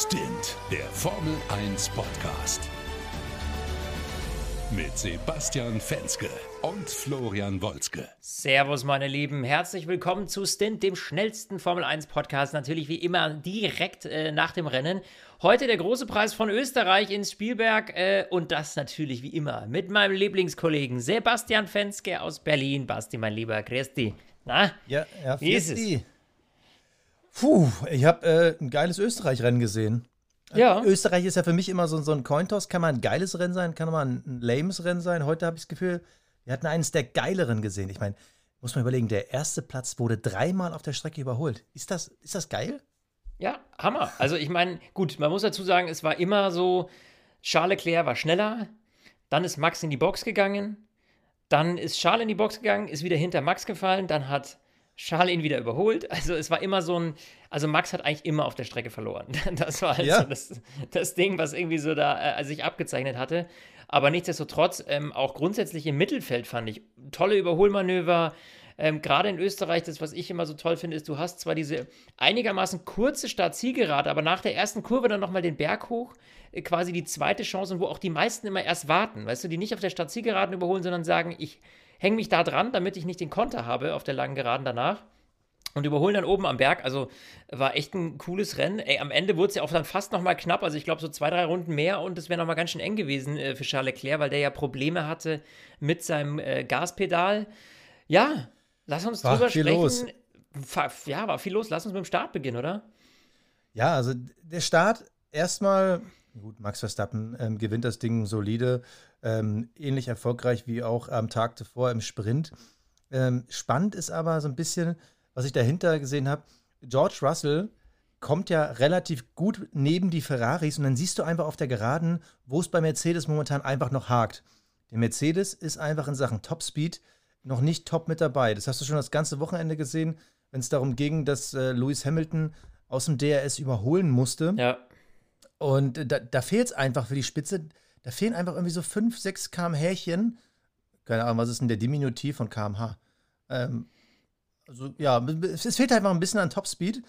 Stint, der Formel 1 Podcast. Mit Sebastian Fenske und Florian Wolzke. Servus, meine Lieben. Herzlich willkommen zu Stint, dem schnellsten Formel 1 Podcast. Natürlich wie immer direkt äh, nach dem Rennen. Heute der große Preis von Österreich ins Spielberg äh, und das natürlich wie immer mit meinem Lieblingskollegen Sebastian Fenske aus Berlin. Basti, mein lieber Christi. Na, ja, ja, wie ist es? Puh, ich habe äh, ein geiles Österreich-Rennen gesehen. Ja. Österreich ist ja für mich immer so, so ein Cointoss. Kann man ein geiles Rennen sein, kann man ein lames Rennen sein. Heute habe ich das Gefühl, wir hatten eines der geileren gesehen. Ich meine, muss man überlegen, der erste Platz wurde dreimal auf der Strecke überholt. Ist das, ist das geil? Ja, Hammer. Also ich meine, gut, man muss dazu sagen, es war immer so, Charles Leclerc war schneller, dann ist Max in die Box gegangen, dann ist Charles in die Box gegangen, ist wieder hinter Max gefallen, dann hat Charles ihn wieder überholt. Also es war immer so ein, also Max hat eigentlich immer auf der Strecke verloren. Das war halt ja. das, das, Ding, was irgendwie so da äh, sich abgezeichnet hatte. Aber nichtsdestotrotz, ähm, auch grundsätzlich im Mittelfeld fand ich tolle Überholmanöver. Ähm, Gerade in Österreich, das, was ich immer so toll finde, ist, du hast zwar diese einigermaßen kurze Start-Zielgerade, aber nach der ersten Kurve dann nochmal den Berg hoch, äh, quasi die zweite Chance und wo auch die meisten immer erst warten, weißt du, die nicht auf der Start-Zielgeraden überholen, sondern sagen, ich hänge mich da dran, damit ich nicht den Konter habe auf der langen Geraden danach. Und überholen dann oben am Berg. Also war echt ein cooles Rennen. Ey, am Ende wurde es ja auch dann fast nochmal knapp. Also ich glaube so zwei, drei Runden mehr und es wäre nochmal ganz schön eng gewesen äh, für Charles Leclerc, weil der ja Probleme hatte mit seinem äh, Gaspedal. Ja, lass uns war drüber sprechen. Los. Ja, war viel los. Lass uns mit dem Start beginnen, oder? Ja, also der Start erstmal, gut, Max Verstappen ähm, gewinnt das Ding solide ähm, ähnlich erfolgreich wie auch am Tag zuvor im Sprint. Ähm, spannend ist aber so ein bisschen, was ich dahinter gesehen habe. George Russell kommt ja relativ gut neben die Ferraris und dann siehst du einfach auf der Geraden, wo es bei Mercedes momentan einfach noch hakt. Der Mercedes ist einfach in Sachen Topspeed noch nicht top mit dabei. Das hast du schon das ganze Wochenende gesehen, wenn es darum ging, dass äh, Lewis Hamilton aus dem DRS überholen musste. Ja. Und da, da fehlt es einfach für die Spitze. Da fehlen einfach irgendwie so 5, 6 kmh-Härchen. Keine Ahnung, was ist denn der Diminutiv von kmh? Ähm, also ja, es fehlt einfach ein bisschen an Topspeed.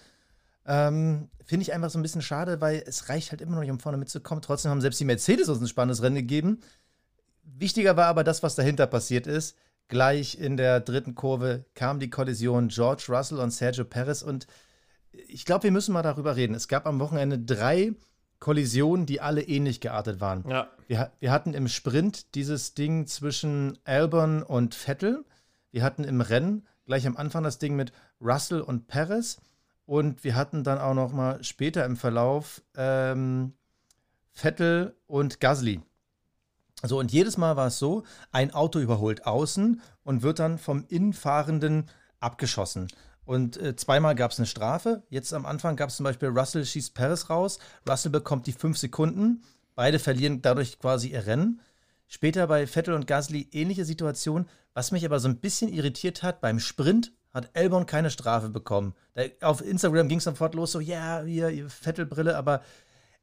Ähm, Finde ich einfach so ein bisschen schade, weil es reicht halt immer noch nicht, um vorne mitzukommen. Trotzdem haben selbst die Mercedes uns ein spannendes Rennen gegeben. Wichtiger war aber das, was dahinter passiert ist. Gleich in der dritten Kurve kam die Kollision George Russell und Sergio Perez und ich glaube, wir müssen mal darüber reden. Es gab am Wochenende drei Kollisionen, die alle ähnlich geartet waren. Ja. Wir, wir hatten im Sprint dieses Ding zwischen Albon und Vettel. Wir hatten im Rennen gleich am Anfang das Ding mit Russell und Perez. Und wir hatten dann auch noch mal später im Verlauf ähm, Vettel und Gasly. So, und jedes Mal war es so, ein Auto überholt außen und wird dann vom Innenfahrenden abgeschossen. Und äh, zweimal gab es eine Strafe. Jetzt am Anfang gab es zum Beispiel Russell schießt Paris raus. Russell bekommt die fünf Sekunden. Beide verlieren dadurch quasi ihr Rennen. Später bei Vettel und Gasly ähnliche Situation. Was mich aber so ein bisschen irritiert hat, beim Sprint hat Elbon keine Strafe bekommen. Da, auf Instagram ging es sofort los, so, ja, hier, Vettelbrille, aber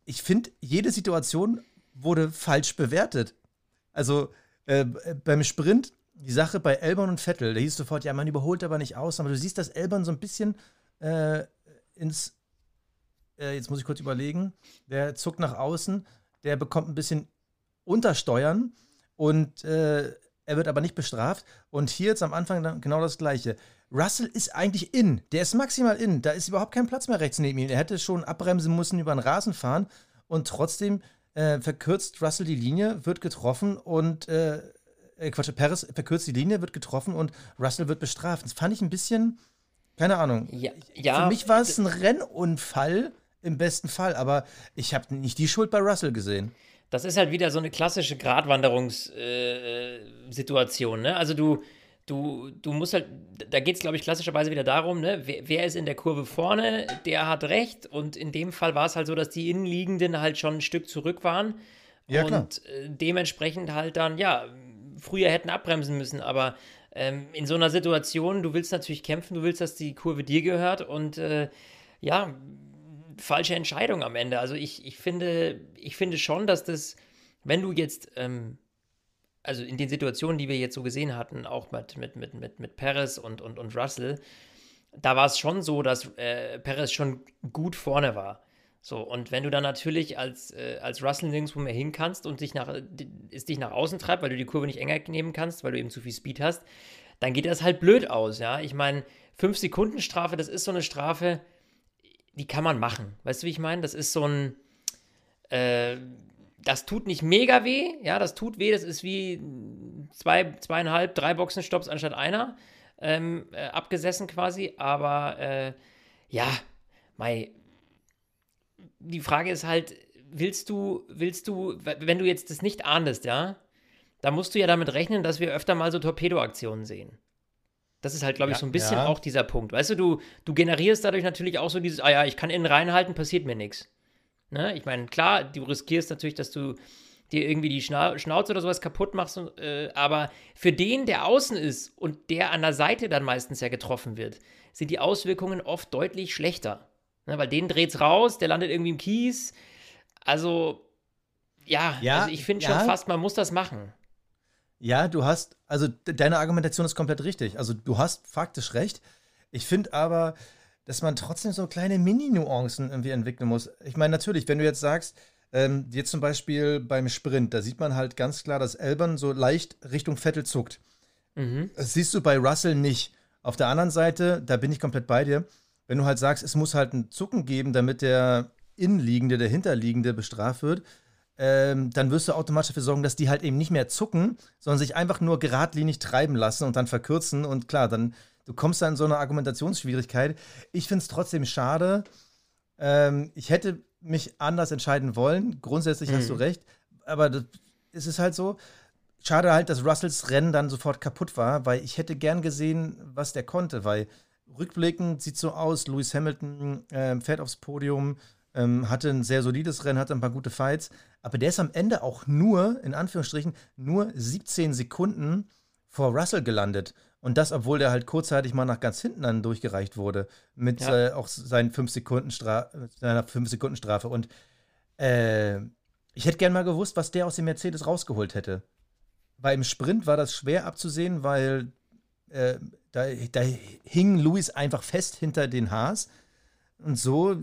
ich finde, jede Situation wurde falsch bewertet. Also äh, beim Sprint die Sache bei Elbern und Vettel, da hieß sofort, ja, man überholt aber nicht aus, aber du siehst, dass Elbern so ein bisschen äh, ins, äh, jetzt muss ich kurz überlegen, der zuckt nach außen, der bekommt ein bisschen Untersteuern und äh, er wird aber nicht bestraft. Und hier jetzt am Anfang genau das Gleiche. Russell ist eigentlich in, der ist maximal in, da ist überhaupt kein Platz mehr rechts neben ihm. Er hätte schon abbremsen müssen, über den Rasen fahren und trotzdem äh, verkürzt Russell die Linie, wird getroffen und äh, Quatsch, Paris verkürzt die Linie, wird getroffen und Russell wird bestraft. Das fand ich ein bisschen, keine Ahnung. Ja, ja Für mich war es ein Rennunfall im besten Fall, aber ich habe nicht die Schuld bei Russell gesehen. Das ist halt wieder so eine klassische Gratwanderungssituation, äh, ne? Also du, du, du musst halt, da geht es, glaube ich, klassischerweise wieder darum, ne, wer, wer, ist in der Kurve vorne, der hat recht. Und in dem Fall war es halt so, dass die Innenliegenden halt schon ein Stück zurück waren. Ja, und klar. Äh, dementsprechend halt dann, ja, früher hätten abbremsen müssen, aber ähm, in so einer Situation, du willst natürlich kämpfen, du willst, dass die Kurve dir gehört und äh, ja, falsche Entscheidung am Ende. Also ich, ich, finde, ich finde schon, dass das, wenn du jetzt, ähm, also in den Situationen, die wir jetzt so gesehen hatten, auch mit, mit, mit, mit, mit Perez und, und, und Russell, da war es schon so, dass äh, Perez schon gut vorne war. So, und wenn du dann natürlich als, äh, als Russell nirgendwo mehr hin kannst und dich nach, es dich nach außen treibt, weil du die Kurve nicht enger nehmen kannst, weil du eben zu viel Speed hast, dann geht das halt blöd aus, ja. Ich meine, 5 Sekunden Strafe, das ist so eine Strafe, die kann man machen. Weißt du, wie ich meine? Das ist so ein, äh, das tut nicht mega weh, ja, das tut weh, das ist wie zwei, zweieinhalb, drei Boxenstopps anstatt einer ähm, äh, abgesessen quasi, aber äh, ja, mei, die Frage ist halt, willst du, willst du, wenn du jetzt das nicht ahndest, ja, da musst du ja damit rechnen, dass wir öfter mal so Torpedoaktionen sehen. Das ist halt, glaube ich, so ein bisschen ja. auch dieser Punkt. Weißt du, du, du generierst dadurch natürlich auch so dieses, ah ja, ich kann innen reinhalten, passiert mir nichts. Ne? Ich meine, klar, du riskierst natürlich, dass du dir irgendwie die Schna Schnauze oder sowas kaputt machst, äh, aber für den, der außen ist und der an der Seite dann meistens ja getroffen wird, sind die Auswirkungen oft deutlich schlechter. Ne? Weil den dreht's raus, der landet irgendwie im Kies. Also, ja, ja also ich finde ja. schon fast, man muss das machen. Ja, du hast, also deine Argumentation ist komplett richtig. Also du hast faktisch recht. Ich finde aber, dass man trotzdem so kleine Mini-Nuancen irgendwie entwickeln muss. Ich meine, natürlich, wenn du jetzt sagst, ähm, jetzt zum Beispiel beim Sprint, da sieht man halt ganz klar, dass Elbern so leicht Richtung Vettel zuckt. Mhm. Das siehst du bei Russell nicht. Auf der anderen Seite, da bin ich komplett bei dir, wenn du halt sagst, es muss halt ein Zucken geben, damit der Innenliegende, der Hinterliegende bestraft wird, ähm, dann wirst du automatisch dafür sorgen, dass die halt eben nicht mehr zucken, sondern sich einfach nur geradlinig treiben lassen und dann verkürzen. Und klar, dann du kommst dann in so eine Argumentationsschwierigkeit. Ich finde es trotzdem schade. Ähm, ich hätte mich anders entscheiden wollen. Grundsätzlich mhm. hast du mhm. recht. Aber das, es ist halt so. Schade halt, dass Russells Rennen dann sofort kaputt war, weil ich hätte gern gesehen, was der konnte, weil rückblickend sieht so aus, Lewis Hamilton äh, fährt aufs Podium, ähm, hatte ein sehr solides Rennen, hatte ein paar gute Fights, aber der ist am Ende auch nur, in Anführungsstrichen, nur 17 Sekunden vor Russell gelandet. Und das, obwohl der halt kurzzeitig mal nach ganz hinten dann durchgereicht wurde, mit ja. äh, auch seinen 5-Sekunden-Strafe, seiner 5-Sekunden-Strafe. Und äh, ich hätte gern mal gewusst, was der aus dem Mercedes rausgeholt hätte. Weil im Sprint war das schwer abzusehen, weil äh, da, da hing Luis einfach fest hinter den Haas. Und so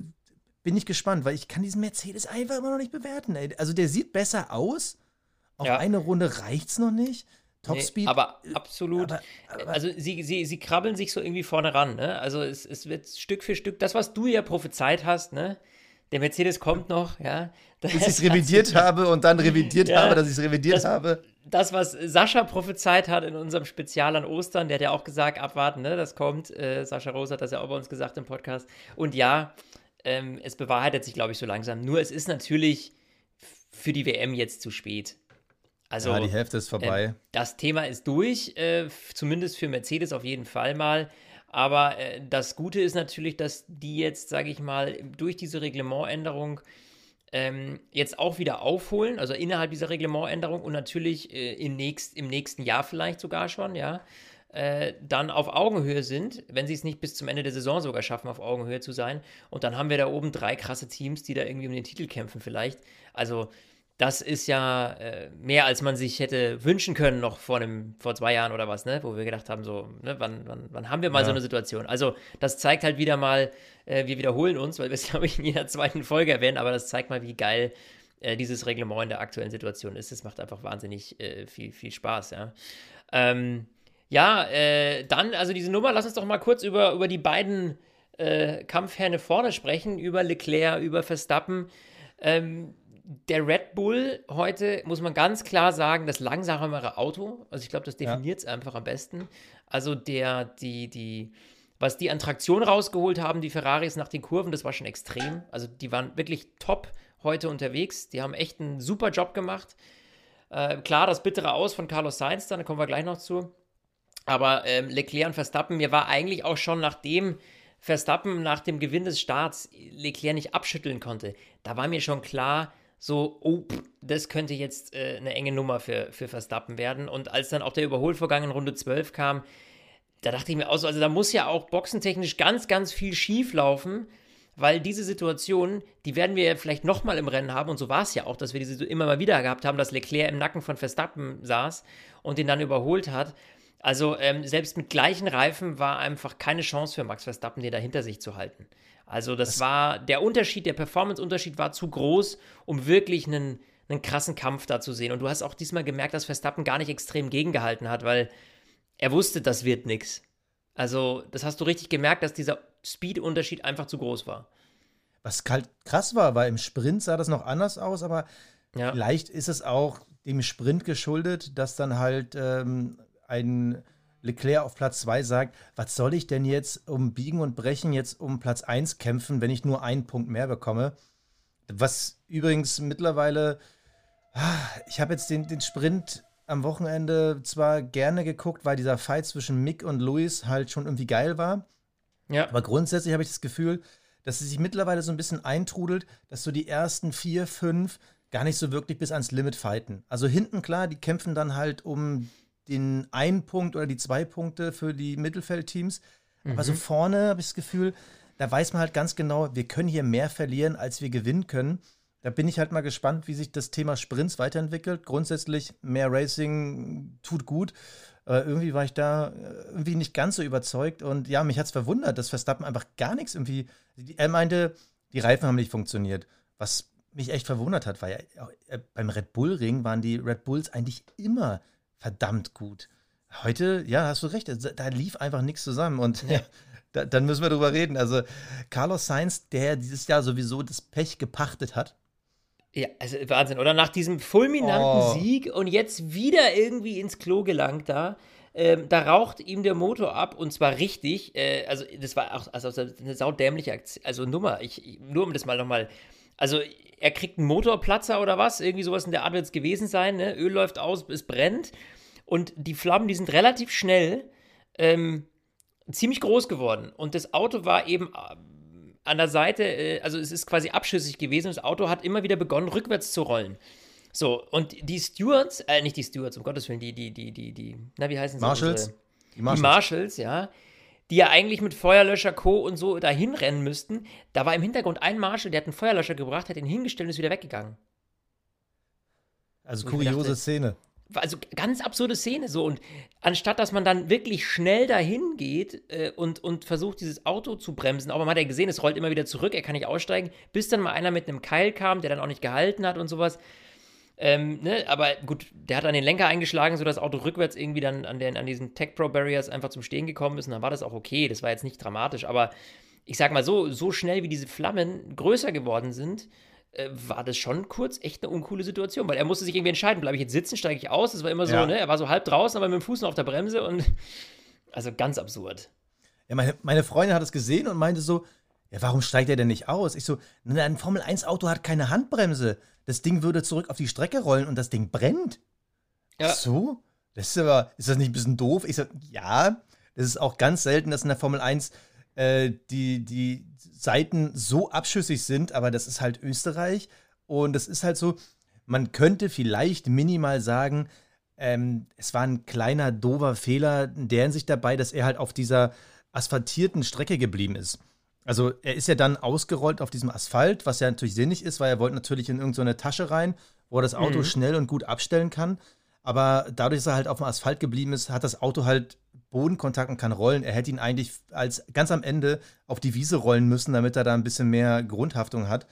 bin ich gespannt, weil ich kann diesen Mercedes einfach immer noch nicht bewerten. Ey. Also der sieht besser aus. Auf ja. eine Runde reicht es noch nicht. Topspeed. Nee, aber absolut. Aber, aber, also sie, sie, sie krabbeln sich so irgendwie vorne ran. Ne? Also es, es wird Stück für Stück, das, was du ja prophezeit hast, ne? Der Mercedes kommt noch, ja. Bis ich es revidiert habe und dann revidiert ja, habe, dass ich es revidiert das, habe. Das, was Sascha prophezeit hat in unserem Spezial an Ostern, der hat ja auch gesagt, abwarten, ne, das kommt. Äh, Sascha Rose hat das ja auch bei uns gesagt im Podcast. Und ja, ähm, es bewahrheitet sich, glaube ich, so langsam. Nur es ist natürlich für die WM jetzt zu spät. Also, ja, die Hälfte ist vorbei. Äh, das Thema ist durch, äh, zumindest für Mercedes auf jeden Fall mal. Aber äh, das Gute ist natürlich, dass die jetzt, sage ich mal, durch diese Reglementänderung ähm, jetzt auch wieder aufholen, also innerhalb dieser Reglementänderung und natürlich äh, im, nächst, im nächsten Jahr vielleicht sogar schon, ja, äh, dann auf Augenhöhe sind, wenn sie es nicht bis zum Ende der Saison sogar schaffen, auf Augenhöhe zu sein. Und dann haben wir da oben drei krasse Teams, die da irgendwie um den Titel kämpfen vielleicht. Also das ist ja äh, mehr, als man sich hätte wünschen können, noch vor, einem, vor zwei Jahren oder was, ne? wo wir gedacht haben, so, ne? wann, wann, wann haben wir mal ja. so eine Situation? Also, das zeigt halt wieder mal, äh, wir wiederholen uns, weil wir es, glaube ich, in jeder zweiten Folge erwähnen, aber das zeigt mal, wie geil äh, dieses Reglement in der aktuellen Situation ist. Es macht einfach wahnsinnig äh, viel, viel Spaß, ja. Ähm, ja, äh, dann, also diese Nummer, lass uns doch mal kurz über, über die beiden äh, Kampfherne vorne sprechen, über Leclerc, über Verstappen. Ähm, der Red Bull heute, muss man ganz klar sagen, das langsamere Auto. Also ich glaube, das definiert es ja. einfach am besten. Also der, die, die, was die an Traktion rausgeholt haben, die Ferraris nach den Kurven, das war schon extrem. Also die waren wirklich top heute unterwegs. Die haben echt einen super Job gemacht. Äh, klar, das bittere Aus von Carlos Sainz, da kommen wir gleich noch zu. Aber ähm, Leclerc und Verstappen, mir war eigentlich auch schon nachdem Verstappen nach dem Gewinn des Starts Leclerc nicht abschütteln konnte, da war mir schon klar, so, oh, das könnte jetzt äh, eine enge Nummer für, für Verstappen werden. Und als dann auch der Überholvorgang in Runde 12 kam, da dachte ich mir auch so, also da muss ja auch boxentechnisch ganz, ganz viel schief laufen, weil diese Situation, die werden wir ja vielleicht nochmal im Rennen haben. Und so war es ja auch, dass wir diese immer mal wieder gehabt haben, dass Leclerc im Nacken von Verstappen saß und ihn dann überholt hat. Also ähm, selbst mit gleichen Reifen war einfach keine Chance für Max Verstappen, den da hinter sich zu halten. Also das, das war, der Unterschied, der Performance-Unterschied war zu groß, um wirklich einen, einen krassen Kampf da zu sehen. Und du hast auch diesmal gemerkt, dass Verstappen gar nicht extrem gegengehalten hat, weil er wusste, das wird nichts. Also das hast du richtig gemerkt, dass dieser Speed-Unterschied einfach zu groß war. Was halt krass war, weil im Sprint sah das noch anders aus, aber ja. vielleicht ist es auch dem Sprint geschuldet, dass dann halt ähm, ein Leclerc auf Platz 2 sagt, was soll ich denn jetzt um Biegen und Brechen jetzt um Platz 1 kämpfen, wenn ich nur einen Punkt mehr bekomme? Was übrigens mittlerweile, ah, ich habe jetzt den, den Sprint am Wochenende zwar gerne geguckt, weil dieser Fight zwischen Mick und Luis halt schon irgendwie geil war. Ja. Aber grundsätzlich habe ich das Gefühl, dass es sich mittlerweile so ein bisschen eintrudelt, dass so die ersten vier, fünf gar nicht so wirklich bis ans Limit fighten. Also hinten klar, die kämpfen dann halt um den einen Punkt oder die zwei Punkte für die Mittelfeldteams. Mhm. Aber so mhm. vorne habe ich das Gefühl, da weiß man halt ganz genau, wir können hier mehr verlieren, als wir gewinnen können. Da bin ich halt mal gespannt, wie sich das Thema Sprints weiterentwickelt. Grundsätzlich mehr Racing tut gut. Aber irgendwie war ich da äh, irgendwie nicht ganz so überzeugt. Und ja, mich hat es verwundert, dass Verstappen einfach gar nichts irgendwie. Er meinte, die Reifen haben nicht funktioniert. Was mich echt verwundert hat, weil ja, äh, beim Red Bull Ring waren die Red Bulls eigentlich immer verdammt gut. Heute, ja, hast du recht, da lief einfach nichts zusammen und ja. da, dann müssen wir drüber reden. Also Carlos Sainz, der dieses Jahr sowieso das Pech gepachtet hat. Ja, also Wahnsinn, oder? Nach diesem fulminanten oh. Sieg und jetzt wieder irgendwie ins Klo gelangt da. Ähm, da raucht ihm der Motor ab und zwar richtig. Äh, also, das war auch also eine saudämliche Aktion, also Nummer. Ich, nur um das mal nochmal. Also, er kriegt einen Motorplatzer oder was? Irgendwie sowas in der Art wird es gewesen sein. Ne? Öl läuft aus, es brennt. Und die Flammen, die sind relativ schnell ähm, ziemlich groß geworden. Und das Auto war eben äh, an der Seite, äh, also es ist quasi abschüssig gewesen. Das Auto hat immer wieder begonnen, rückwärts zu rollen. So, und die Stewards, äh, nicht die Stewards, um Gottes Willen, die, die, die, die, die, na, wie heißen sie? Marshalls. Die Marshalls. Die Marshalls, ja. Die ja eigentlich mit Feuerlöscher, Co. und so dahin rennen müssten. Da war im Hintergrund ein Marshall, der hat einen Feuerlöscher gebracht, hat ihn hingestellt und ist wieder weggegangen. Also kuriose dachte, Szene also ganz absurde Szene so. Und anstatt dass man dann wirklich schnell dahin geht äh, und, und versucht, dieses Auto zu bremsen, aber man hat ja gesehen, es rollt immer wieder zurück, er kann nicht aussteigen, bis dann mal einer mit einem Keil kam, der dann auch nicht gehalten hat und sowas. Ähm, ne? Aber gut, der hat an den Lenker eingeschlagen, sodass das Auto rückwärts irgendwie dann an, den, an diesen Tech Pro Barriers einfach zum Stehen gekommen ist. Und dann war das auch okay. Das war jetzt nicht dramatisch. Aber ich sag mal so, so schnell wie diese Flammen größer geworden sind, äh, war das schon kurz echt eine uncoole Situation, weil er musste sich irgendwie entscheiden, bleibe ich jetzt sitzen, steige ich aus, das war immer so, ja. ne, er war so halb draußen, aber mit dem Fuß noch auf der Bremse und also ganz absurd. Ja, meine, meine Freundin hat es gesehen und meinte so, ja, warum steigt er denn nicht aus? Ich so, ein Formel-1-Auto hat keine Handbremse. Das Ding würde zurück auf die Strecke rollen und das Ding brennt. Ja. Ach so? Das ist aber, ist das nicht ein bisschen doof? Ich so, ja, das ist auch ganz selten, dass in der Formel 1 äh, die, die Seiten so abschüssig sind, aber das ist halt Österreich. Und es ist halt so, man könnte vielleicht minimal sagen, ähm, es war ein kleiner, dover Fehler in der Hinsicht dabei, dass er halt auf dieser asphaltierten Strecke geblieben ist. Also er ist ja dann ausgerollt auf diesem Asphalt, was ja natürlich sinnig ist, weil er wollte natürlich in irgendeine so Tasche rein, wo er das Auto mhm. schnell und gut abstellen kann. Aber dadurch, dass er halt auf dem Asphalt geblieben ist, hat das Auto halt Bodenkontakt und kann rollen. Er hätte ihn eigentlich als ganz am Ende auf die Wiese rollen müssen, damit er da ein bisschen mehr Grundhaftung hat.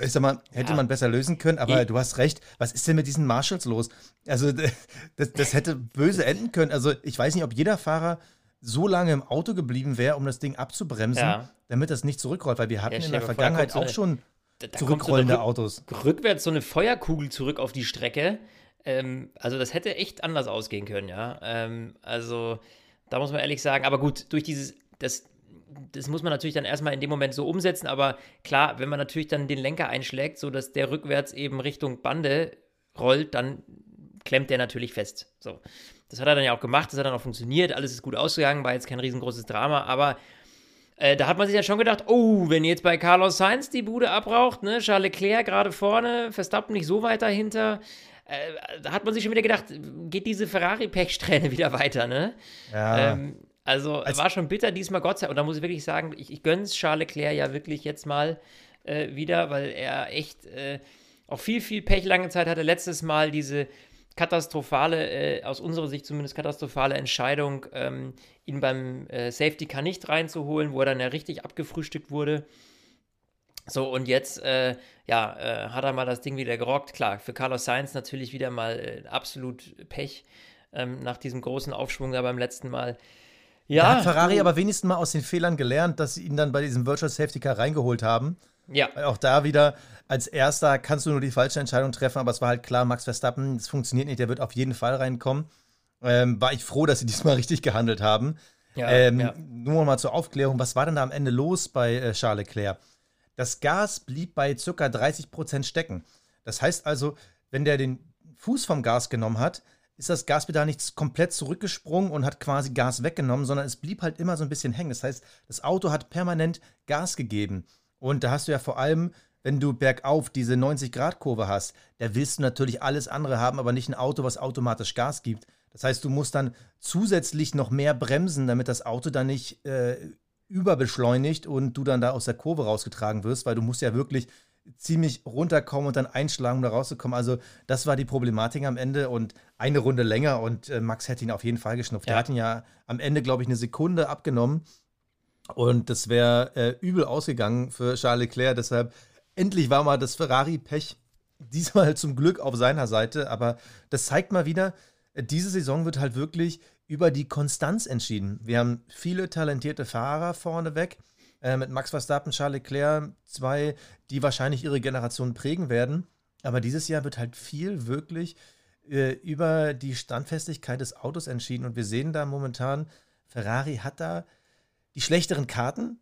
Ich sag mal, hätte ja. man besser lösen können, aber ich du hast recht. Was ist denn mit diesen Marshalls los? Also, das, das hätte böse enden können. Also, ich weiß nicht, ob jeder Fahrer so lange im Auto geblieben wäre, um das Ding abzubremsen, ja. damit das nicht zurückrollt, weil wir hatten ja, in der Vergangenheit auch schon zurückrollende so Autos. Rückwärts so eine Feuerkugel zurück auf die Strecke. Ähm, also das hätte echt anders ausgehen können, ja. Ähm, also da muss man ehrlich sagen, aber gut, durch dieses, das, das muss man natürlich dann erstmal in dem Moment so umsetzen, aber klar, wenn man natürlich dann den Lenker einschlägt, sodass der rückwärts eben Richtung Bande rollt, dann klemmt der natürlich fest. So. Das hat er dann ja auch gemacht, das hat dann auch funktioniert, alles ist gut ausgegangen, war jetzt kein riesengroßes Drama, aber äh, da hat man sich ja schon gedacht, oh, wenn jetzt bei Carlos Sainz die Bude abraucht, ne, Charles Leclerc gerade vorne, Verstappen nicht so weit dahinter, äh, da hat man sich schon wieder gedacht, geht diese Ferrari-Pechsträhne wieder weiter, ne? Ja. Ähm, also Als war schon bitter diesmal, Gott sei Dank. Und da muss ich wirklich sagen, ich, ich gönne es Charles Leclerc ja wirklich jetzt mal äh, wieder, weil er echt äh, auch viel, viel Pech lange Zeit hatte. Letztes Mal diese, katastrophale, äh, aus unserer Sicht zumindest katastrophale Entscheidung, ähm, ihn beim äh, Safety Car nicht reinzuholen, wo er dann ja richtig abgefrühstückt wurde. So, und jetzt, äh, ja, äh, hat er mal das Ding wieder gerockt. Klar, für Carlos Sainz natürlich wieder mal äh, absolut Pech ähm, nach diesem großen Aufschwung da beim letzten Mal. Ja, da hat Ferrari aber wenigstens mal aus den Fehlern gelernt, dass sie ihn dann bei diesem Virtual Safety Car reingeholt haben. Ja. Auch da wieder als erster kannst du nur die falsche Entscheidung treffen, aber es war halt klar, Max Verstappen, das funktioniert nicht, der wird auf jeden Fall reinkommen. Ähm, war ich froh, dass sie diesmal richtig gehandelt haben. Ja, ähm, ja. Nur mal zur Aufklärung, was war denn da am Ende los bei äh, Charles Leclerc? Das Gas blieb bei ca. 30% stecken. Das heißt also, wenn der den Fuß vom Gas genommen hat, ist das Gaspedal nicht komplett zurückgesprungen und hat quasi Gas weggenommen, sondern es blieb halt immer so ein bisschen hängen. Das heißt, das Auto hat permanent Gas gegeben. Und da hast du ja vor allem, wenn du bergauf diese 90-Grad-Kurve hast, da willst du natürlich alles andere haben, aber nicht ein Auto, was automatisch Gas gibt. Das heißt, du musst dann zusätzlich noch mehr bremsen, damit das Auto dann nicht äh, überbeschleunigt und du dann da aus der Kurve rausgetragen wirst, weil du musst ja wirklich ziemlich runterkommen und dann einschlagen, um da rauszukommen. Also das war die Problematik am Ende und eine Runde länger und äh, Max hätte ihn auf jeden Fall geschnupft. Ja. Der hat ihn ja am Ende, glaube ich, eine Sekunde abgenommen und das wäre äh, übel ausgegangen für Charles Leclerc. Deshalb endlich war mal das Ferrari-Pech diesmal zum Glück auf seiner Seite. Aber das zeigt mal wieder, diese Saison wird halt wirklich über die Konstanz entschieden. Wir haben viele talentierte Fahrer vorneweg äh, mit Max Verstappen, Charles Leclerc, zwei, die wahrscheinlich ihre Generation prägen werden. Aber dieses Jahr wird halt viel wirklich äh, über die Standfestigkeit des Autos entschieden. Und wir sehen da momentan, Ferrari hat da die schlechteren Karten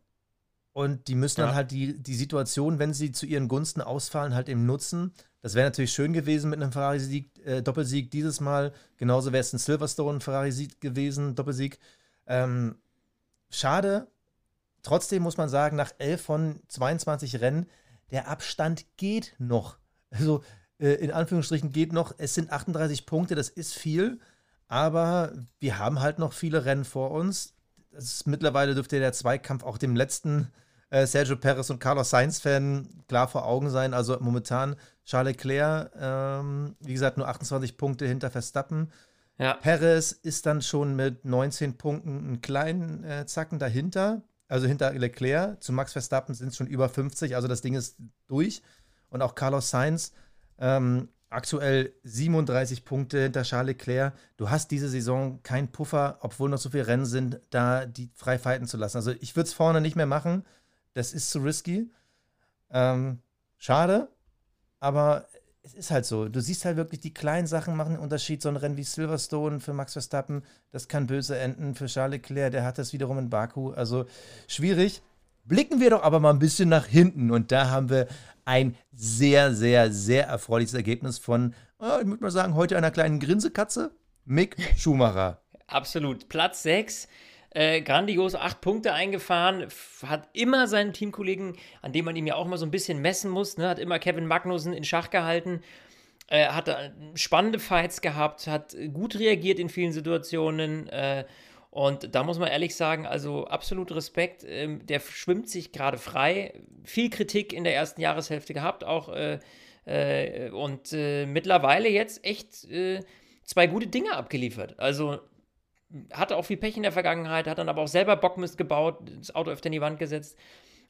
und die müssen ja. dann halt die, die Situation, wenn sie zu ihren Gunsten ausfallen, halt eben nutzen. Das wäre natürlich schön gewesen mit einem Ferrari-Sieg, äh, Doppelsieg dieses Mal. Genauso wäre es ein Silverstone Ferrari-Sieg gewesen, Doppelsieg. Ähm, schade, Trotzdem muss man sagen, nach 11 von 22 Rennen, der Abstand geht noch. Also äh, in Anführungsstrichen geht noch. Es sind 38 Punkte, das ist viel. Aber wir haben halt noch viele Rennen vor uns. Ist, mittlerweile dürfte der Zweikampf auch dem letzten äh, Sergio Perez und Carlos Sainz-Fan klar vor Augen sein. Also momentan Charles Leclerc, ähm, wie gesagt, nur 28 Punkte hinter Verstappen. Ja. Perez ist dann schon mit 19 Punkten einen kleinen äh, Zacken dahinter also hinter Leclerc. Zu Max Verstappen sind es schon über 50, also das Ding ist durch. Und auch Carlos Sainz, ähm, aktuell 37 Punkte hinter Charles Leclerc. Du hast diese Saison keinen Puffer, obwohl noch so viele Rennen sind, da die frei fighten zu lassen. Also ich würde es vorne nicht mehr machen. Das ist zu risky. Ähm, schade, aber es ist halt so. Du siehst halt wirklich, die kleinen Sachen machen einen Unterschied. So ein Rennen wie Silverstone für Max Verstappen, das kann böse enden. Für Charles Leclerc, der hat das wiederum in Baku. Also schwierig. Blicken wir doch aber mal ein bisschen nach hinten. Und da haben wir ein sehr, sehr, sehr erfreuliches Ergebnis von, ich würde mal sagen, heute einer kleinen Grinsekatze. Mick Schumacher. Absolut. Platz 6 äh, grandios acht Punkte eingefahren, hat immer seinen Teamkollegen, an dem man ihm ja auch mal so ein bisschen messen muss, ne, hat immer Kevin Magnussen in Schach gehalten, äh, hat spannende Fights gehabt, hat gut reagiert in vielen Situationen. Äh, und da muss man ehrlich sagen, also absolut Respekt. Ähm, der schwimmt sich gerade frei. Viel Kritik in der ersten Jahreshälfte gehabt, auch äh, äh, und äh, mittlerweile jetzt echt äh, zwei gute Dinge abgeliefert. Also hatte auch viel Pech in der Vergangenheit, hat dann aber auch selber Bockmist gebaut, das Auto öfter in die Wand gesetzt.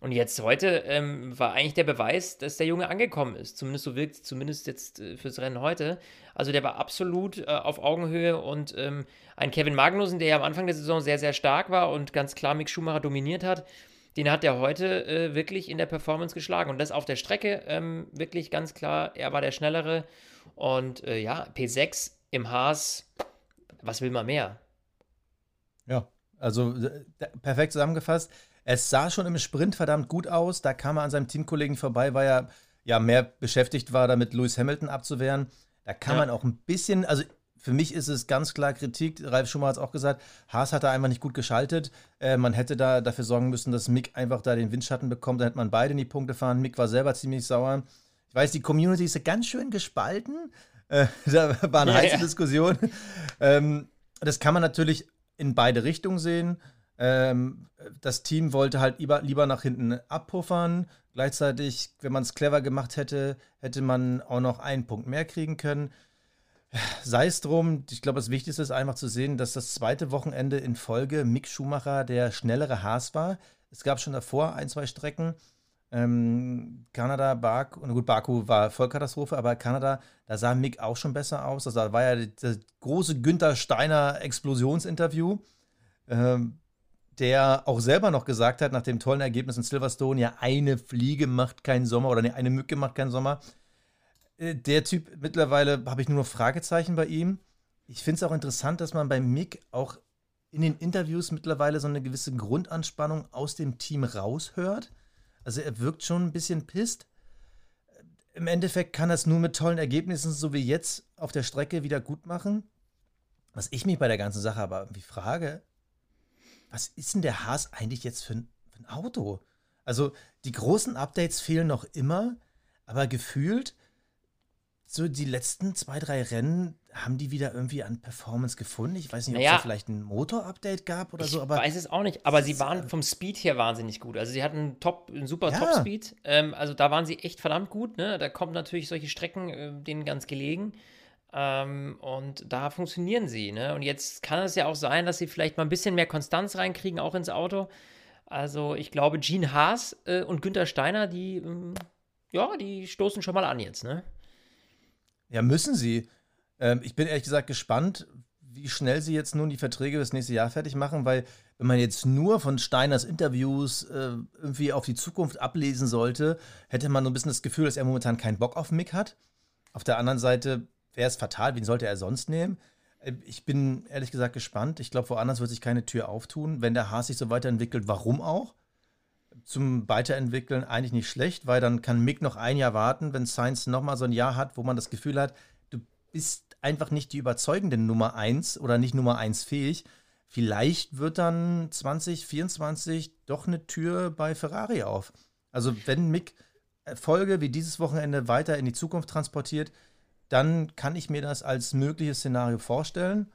Und jetzt heute ähm, war eigentlich der Beweis, dass der Junge angekommen ist. Zumindest so wirkt zumindest jetzt äh, fürs Rennen heute. Also der war absolut äh, auf Augenhöhe und ähm, ein Kevin Magnussen, der ja am Anfang der Saison sehr, sehr stark war und ganz klar Mick Schumacher dominiert hat, den hat er heute äh, wirklich in der Performance geschlagen. Und das auf der Strecke ähm, wirklich ganz klar, er war der Schnellere. Und äh, ja, P6 im Haas, was will man mehr? Ja, also perfekt zusammengefasst. Es sah schon im Sprint verdammt gut aus. Da kam er an seinem Teamkollegen vorbei, weil er ja mehr beschäftigt war, damit Lewis Hamilton abzuwehren. Da kann ja. man auch ein bisschen, also für mich ist es ganz klar Kritik. Ralf Schumacher hat es auch gesagt, Haas hat da einfach nicht gut geschaltet. Äh, man hätte da dafür sorgen müssen, dass Mick einfach da den Windschatten bekommt. Dann hätte man beide in die Punkte fahren. Mick war selber ziemlich sauer. Ich weiß, die Community ist ganz schön gespalten. Äh, da waren heiße ja. Diskussionen. Ähm, das kann man natürlich in beide Richtungen sehen. Ähm, das Team wollte halt lieber, lieber nach hinten abpuffern. Gleichzeitig, wenn man es clever gemacht hätte, hätte man auch noch einen Punkt mehr kriegen können. Sei es drum, ich glaube, das Wichtigste ist einfach zu sehen, dass das zweite Wochenende in Folge Mick Schumacher der schnellere Haas war. Es gab schon davor ein, zwei Strecken. Ähm, Kanada, Baku, gut, Baku war Vollkatastrophe, aber Kanada, da sah Mick auch schon besser aus. Also, da war ja das große Günther Steiner Explosionsinterview, ähm, der auch selber noch gesagt hat, nach dem tollen Ergebnis in Silverstone, ja, eine Fliege macht keinen Sommer oder eine Mücke macht keinen Sommer. Äh, der Typ, mittlerweile habe ich nur noch Fragezeichen bei ihm. Ich finde es auch interessant, dass man bei Mick auch in den Interviews mittlerweile so eine gewisse Grundanspannung aus dem Team raushört. Also er wirkt schon ein bisschen pisst. Im Endeffekt kann es nur mit tollen Ergebnissen, so wie jetzt, auf der Strecke wieder gut machen. Was ich mich bei der ganzen Sache aber irgendwie frage, was ist denn der Haas eigentlich jetzt für ein, für ein Auto? Also die großen Updates fehlen noch immer, aber gefühlt so die letzten zwei, drei Rennen haben die wieder irgendwie an Performance gefunden. Ich weiß nicht, ob naja, es da vielleicht ein Motor-Update gab oder ich so. Aber weiß es auch nicht, aber sie waren vom Speed her wahnsinnig gut. Also sie hatten top, einen super ja. Top-Speed. Ähm, also da waren sie echt verdammt gut. Ne? Da kommen natürlich solche Strecken äh, denen ganz gelegen. Ähm, und da funktionieren sie. Ne? Und jetzt kann es ja auch sein, dass sie vielleicht mal ein bisschen mehr Konstanz reinkriegen, auch ins Auto. Also ich glaube, Gene Haas äh, und Günther Steiner, die, ähm, ja, die stoßen schon mal an jetzt. Ne? Ja, müssen sie. Ähm, ich bin ehrlich gesagt gespannt, wie schnell sie jetzt nun die Verträge fürs nächste Jahr fertig machen, weil wenn man jetzt nur von Steiners Interviews äh, irgendwie auf die Zukunft ablesen sollte, hätte man so ein bisschen das Gefühl, dass er momentan keinen Bock auf Mick hat. Auf der anderen Seite wäre es fatal, wen sollte er sonst nehmen? Äh, ich bin ehrlich gesagt gespannt. Ich glaube, woanders wird sich keine Tür auftun. Wenn der Haas sich so weiterentwickelt, warum auch? zum Weiterentwickeln eigentlich nicht schlecht, weil dann kann Mick noch ein Jahr warten, wenn Sainz nochmal so ein Jahr hat, wo man das Gefühl hat, du bist einfach nicht die überzeugende Nummer 1 oder nicht Nummer 1 fähig. Vielleicht wird dann 2024 doch eine Tür bei Ferrari auf. Also wenn Mick Erfolge wie dieses Wochenende weiter in die Zukunft transportiert, dann kann ich mir das als mögliches Szenario vorstellen.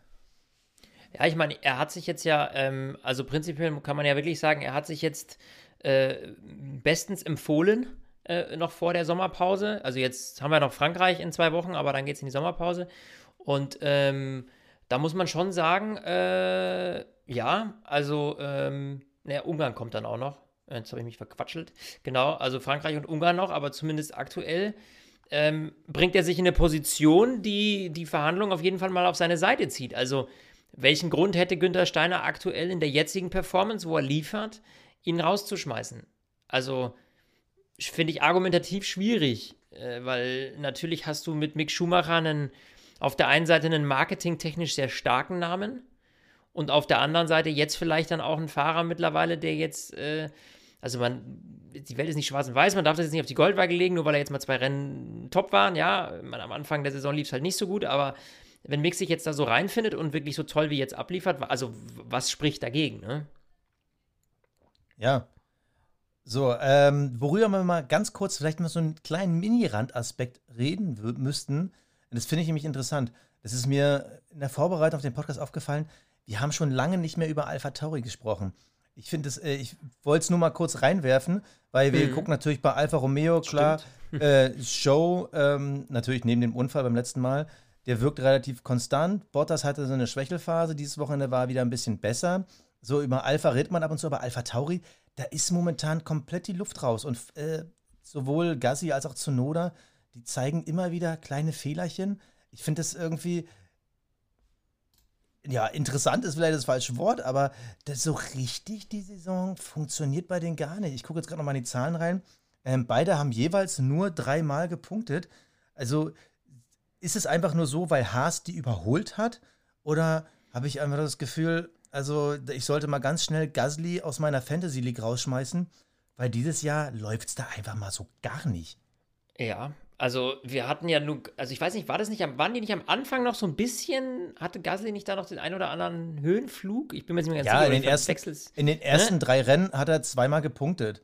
Ja, ich meine, er hat sich jetzt ja, ähm, also prinzipiell kann man ja wirklich sagen, er hat sich jetzt äh, bestens empfohlen äh, noch vor der Sommerpause. Also jetzt haben wir noch Frankreich in zwei Wochen, aber dann geht es in die Sommerpause. Und ähm, da muss man schon sagen, äh, ja, also, ähm, naja, Ungarn kommt dann auch noch. Jetzt habe ich mich verquatschelt. Genau, also Frankreich und Ungarn noch, aber zumindest aktuell ähm, bringt er sich in eine Position, die die Verhandlungen auf jeden Fall mal auf seine Seite zieht. Also, welchen Grund hätte Günther Steiner aktuell in der jetzigen Performance, wo er liefert, ihn rauszuschmeißen. Also finde ich argumentativ schwierig, äh, weil natürlich hast du mit Mick Schumacher einen, auf der einen Seite einen marketingtechnisch sehr starken Namen und auf der anderen Seite jetzt vielleicht dann auch einen Fahrer mittlerweile, der jetzt, äh, also man, die Welt ist nicht schwarz und weiß, man darf das jetzt nicht auf die Goldwaage legen, nur weil er jetzt mal zwei Rennen top waren, ja, man, am Anfang der Saison lief es halt nicht so gut, aber wenn Mick sich jetzt da so reinfindet und wirklich so toll wie jetzt abliefert, also was spricht dagegen, ne? Ja. So, ähm, worüber wir mal ganz kurz vielleicht mal so einen kleinen Mini-Randaspekt reden müssten. Das finde ich nämlich interessant. Das ist mir in der Vorbereitung auf den Podcast aufgefallen. Wir haben schon lange nicht mehr über Alpha Tauri gesprochen. Ich finde es, äh, ich wollte es nur mal kurz reinwerfen, weil wir mhm. gucken natürlich bei Alfa Romeo, klar, äh, Show, ähm, natürlich neben dem Unfall beim letzten Mal, der wirkt relativ konstant. Bottas hatte so eine Schwächelphase, dieses Wochenende war wieder ein bisschen besser. So über Alpha redet man ab und zu, aber Alpha Tauri, da ist momentan komplett die Luft raus. Und äh, sowohl Gassi als auch Zunoda, die zeigen immer wieder kleine Fehlerchen. Ich finde das irgendwie, ja, interessant ist vielleicht das falsche Wort, aber das so richtig die Saison funktioniert bei denen gar nicht. Ich gucke jetzt gerade nochmal in die Zahlen rein. Ähm, beide haben jeweils nur dreimal gepunktet. Also ist es einfach nur so, weil Haas die überholt hat? Oder habe ich einfach das Gefühl, also ich sollte mal ganz schnell Gasly aus meiner Fantasy League rausschmeißen, weil dieses Jahr läuft es da einfach mal so gar nicht. Ja, also wir hatten ja nur, also ich weiß nicht, war das nicht, waren die nicht am Anfang noch so ein bisschen, hatte Gasly nicht da noch den einen oder anderen Höhenflug? Ich bin mir nicht mehr ganz ja, sicher. In den, ersten, in den ersten ne? drei Rennen hat er zweimal gepunktet.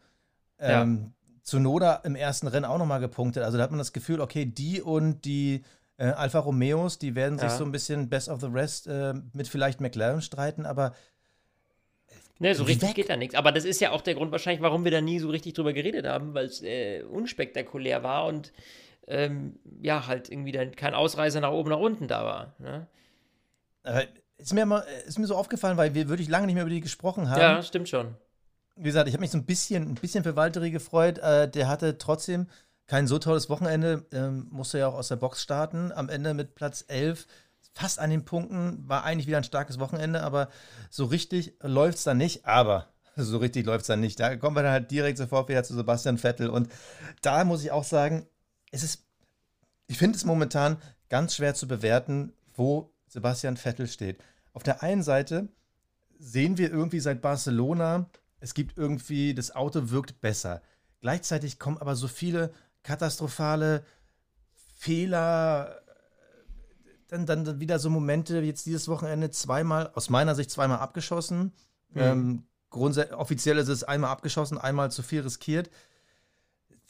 Ja. Ähm, Zunoda im ersten Rennen auch nochmal gepunktet. Also da hat man das Gefühl, okay, die und die äh, Alfa Romeos, die werden sich ja. so ein bisschen Best of the Rest äh, mit vielleicht McLaren streiten, aber. Ne, so richtig weg. geht da nichts. Aber das ist ja auch der Grund wahrscheinlich, warum wir da nie so richtig drüber geredet haben, weil es äh, unspektakulär war und ähm, ja, halt irgendwie dann kein Ausreißer nach oben, nach unten da war. Ne? Aber ist mir, mal, ist mir so aufgefallen, weil wir wirklich lange nicht mehr über die gesprochen haben. Ja, stimmt schon. Wie gesagt, ich habe mich so ein bisschen, ein bisschen für Valtteri gefreut. Äh, der hatte trotzdem kein so tolles Wochenende, ähm, musste ja auch aus der Box starten. Am Ende mit Platz 11, fast an den Punkten, war eigentlich wieder ein starkes Wochenende, aber so richtig läuft es dann nicht. Aber so richtig läuft es dann nicht. Da kommen wir dann halt direkt sofort wieder zu Sebastian Vettel. Und da muss ich auch sagen, es ist, ich finde es momentan ganz schwer zu bewerten, wo Sebastian Vettel steht. Auf der einen Seite sehen wir irgendwie seit Barcelona, es gibt irgendwie, das Auto wirkt besser. Gleichzeitig kommen aber so viele katastrophale Fehler, dann, dann wieder so Momente, jetzt dieses Wochenende zweimal, aus meiner Sicht zweimal abgeschossen. Mhm. Ähm, offiziell ist es einmal abgeschossen, einmal zu viel riskiert.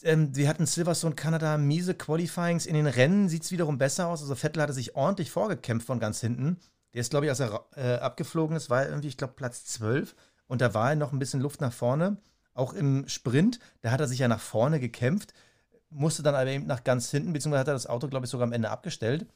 Ähm, wir hatten Silverstone Kanada miese Qualifyings. In den Rennen sieht es wiederum besser aus. Also Vettel hatte sich ordentlich vorgekämpft von ganz hinten. Der ist, glaube ich, als er äh, abgeflogen ist, war er irgendwie, ich glaube, Platz 12. Und da war er noch ein bisschen Luft nach vorne. Auch im Sprint, da hat er sich ja nach vorne gekämpft, musste dann aber eben nach ganz hinten, beziehungsweise hat er das Auto, glaube ich, sogar am Ende abgestellt.